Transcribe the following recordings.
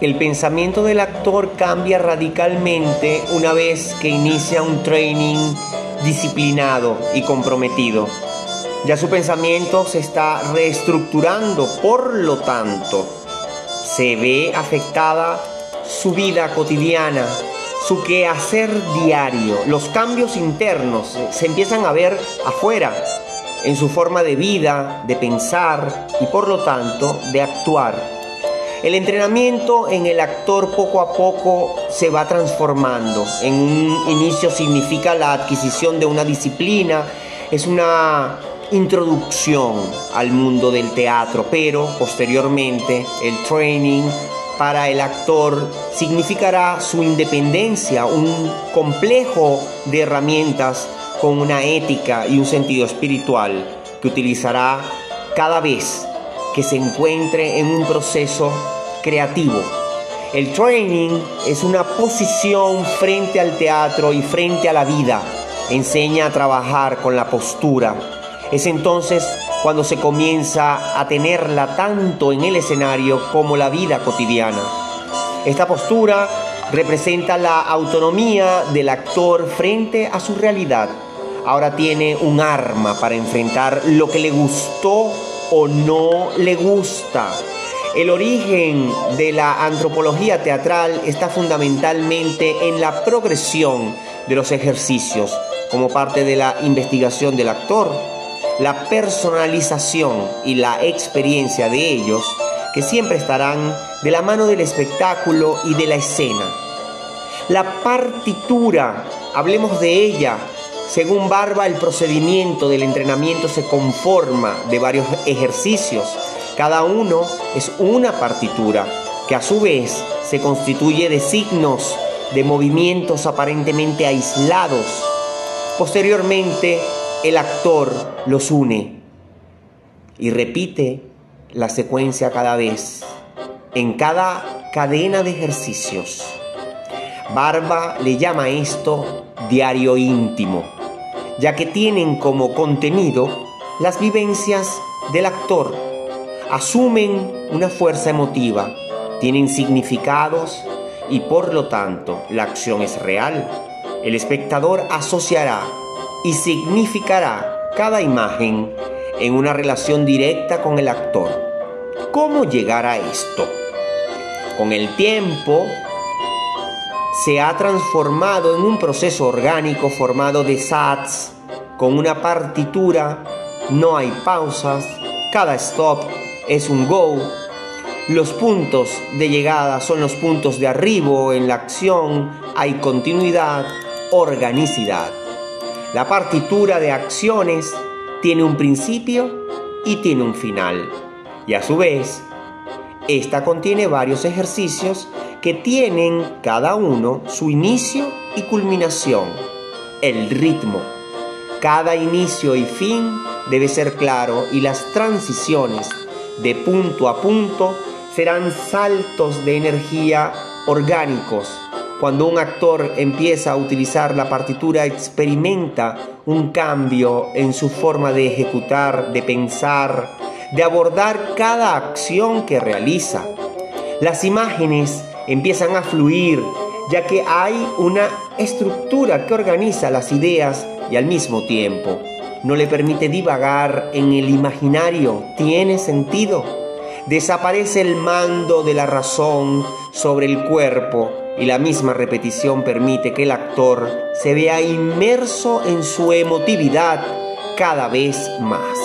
El pensamiento del actor cambia radicalmente una vez que inicia un training disciplinado y comprometido. Ya su pensamiento se está reestructurando, por lo tanto, se ve afectada su vida cotidiana, su quehacer diario. Los cambios internos se empiezan a ver afuera, en su forma de vida, de pensar y por lo tanto de actuar. El entrenamiento en el actor poco a poco se va transformando. En un inicio significa la adquisición de una disciplina, es una introducción al mundo del teatro, pero posteriormente el training para el actor significará su independencia, un complejo de herramientas con una ética y un sentido espiritual que utilizará cada vez que se encuentre en un proceso creativo. El training es una posición frente al teatro y frente a la vida. Enseña a trabajar con la postura. Es entonces cuando se comienza a tenerla tanto en el escenario como la vida cotidiana. Esta postura representa la autonomía del actor frente a su realidad. Ahora tiene un arma para enfrentar lo que le gustó o no le gusta. El origen de la antropología teatral está fundamentalmente en la progresión de los ejercicios como parte de la investigación del actor, la personalización y la experiencia de ellos que siempre estarán de la mano del espectáculo y de la escena. La partitura, hablemos de ella, según Barba, el procedimiento del entrenamiento se conforma de varios ejercicios cada uno es una partitura que a su vez se constituye de signos, de movimientos aparentemente aislados. Posteriormente, el actor los une y repite la secuencia cada vez, en cada cadena de ejercicios. Barba le llama esto diario íntimo, ya que tienen como contenido las vivencias del actor asumen una fuerza emotiva, tienen significados y por lo tanto la acción es real. El espectador asociará y significará cada imagen en una relación directa con el actor. ¿Cómo llegar a esto? Con el tiempo se ha transformado en un proceso orgánico formado de sats, con una partitura, no hay pausas, cada stop es un go. Los puntos de llegada son los puntos de arribo en la acción, hay continuidad, organicidad. La partitura de acciones tiene un principio y tiene un final. Y a su vez, esta contiene varios ejercicios que tienen cada uno su inicio y culminación, el ritmo. Cada inicio y fin debe ser claro y las transiciones de punto a punto serán saltos de energía orgánicos. Cuando un actor empieza a utilizar la partitura experimenta un cambio en su forma de ejecutar, de pensar, de abordar cada acción que realiza. Las imágenes empiezan a fluir ya que hay una estructura que organiza las ideas y al mismo tiempo no le permite divagar en el imaginario, tiene sentido. Desaparece el mando de la razón sobre el cuerpo y la misma repetición permite que el actor se vea inmerso en su emotividad cada vez más.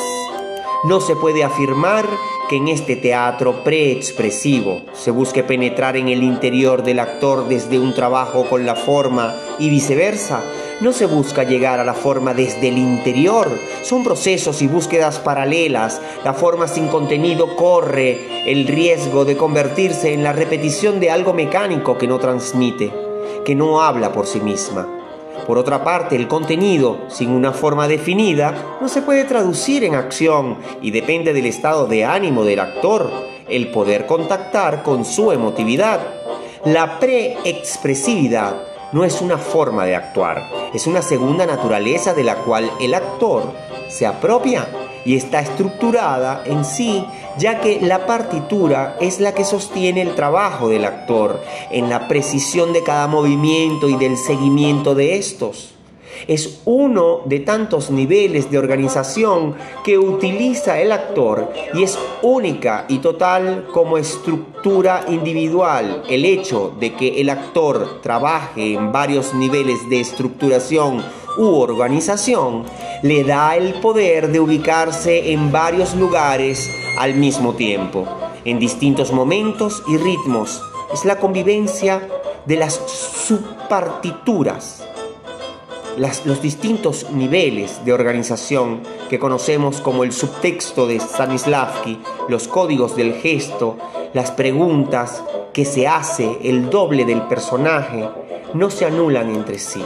No se puede afirmar que en este teatro preexpresivo se busque penetrar en el interior del actor desde un trabajo con la forma y viceversa, no se busca llegar a la forma desde el interior, son procesos y búsquedas paralelas. La forma sin contenido corre el riesgo de convertirse en la repetición de algo mecánico que no transmite, que no habla por sí misma. Por otra parte, el contenido, sin una forma definida, no se puede traducir en acción y depende del estado de ánimo del actor, el poder contactar con su emotividad. La preexpresividad no es una forma de actuar, es una segunda naturaleza de la cual el actor se apropia y está estructurada en sí, ya que la partitura es la que sostiene el trabajo del actor en la precisión de cada movimiento y del seguimiento de estos. Es uno de tantos niveles de organización que utiliza el actor y es única y total como estructura individual. El hecho de que el actor trabaje en varios niveles de estructuración u organización le da el poder de ubicarse en varios lugares al mismo tiempo, en distintos momentos y ritmos. Es la convivencia de las subpartituras, los distintos niveles de organización que conocemos como el subtexto de Stanislavski, los códigos del gesto, las preguntas que se hace, el doble del personaje, no se anulan entre sí.